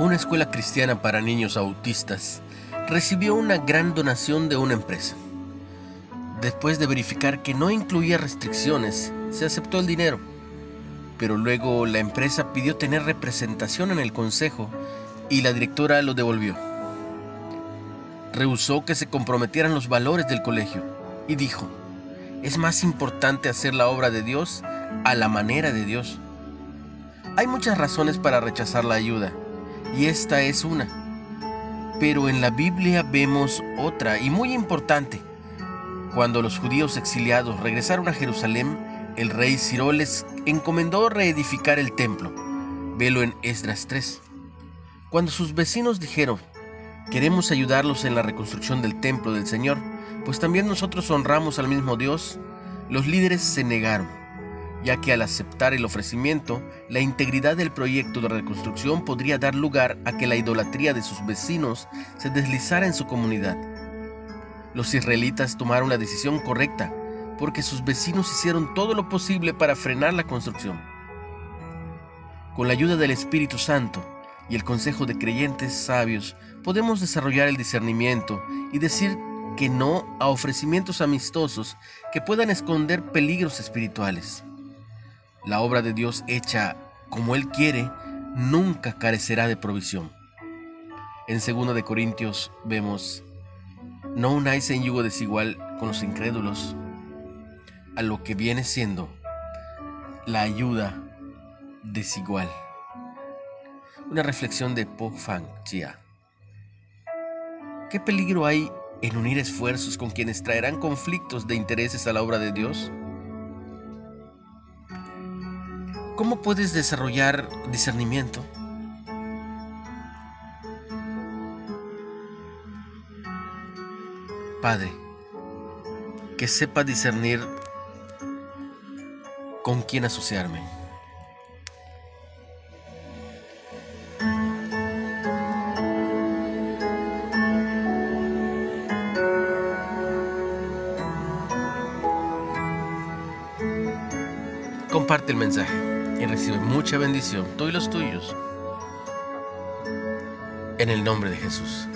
una escuela cristiana para niños autistas recibió una gran donación de una empresa. Después de verificar que no incluía restricciones, se aceptó el dinero. Pero luego la empresa pidió tener representación en el consejo y la directora lo devolvió. Rehusó que se comprometieran los valores del colegio y dijo, es más importante hacer la obra de Dios a la manera de Dios. Hay muchas razones para rechazar la ayuda, y esta es una. Pero en la Biblia vemos otra y muy importante. Cuando los judíos exiliados regresaron a Jerusalén, el rey Ciro les encomendó reedificar el templo. Velo en Esdras 3. Cuando sus vecinos dijeron, queremos ayudarlos en la reconstrucción del templo del Señor, pues también nosotros honramos al mismo Dios, los líderes se negaron ya que al aceptar el ofrecimiento, la integridad del proyecto de reconstrucción podría dar lugar a que la idolatría de sus vecinos se deslizara en su comunidad. Los israelitas tomaron la decisión correcta, porque sus vecinos hicieron todo lo posible para frenar la construcción. Con la ayuda del Espíritu Santo y el consejo de creyentes sabios, podemos desarrollar el discernimiento y decir que no a ofrecimientos amistosos que puedan esconder peligros espirituales. La obra de Dios hecha como Él quiere nunca carecerá de provisión. En 2 de Corintios vemos, no unáis en yugo desigual con los incrédulos, a lo que viene siendo la ayuda desigual. Una reflexión de Po Fang Chia. ¿Qué peligro hay en unir esfuerzos con quienes traerán conflictos de intereses a la obra de Dios? ¿Cómo puedes desarrollar discernimiento? Padre, que sepa discernir con quién asociarme. Comparte el mensaje y recibe mucha bendición, tú y los tuyos. En el nombre de Jesús.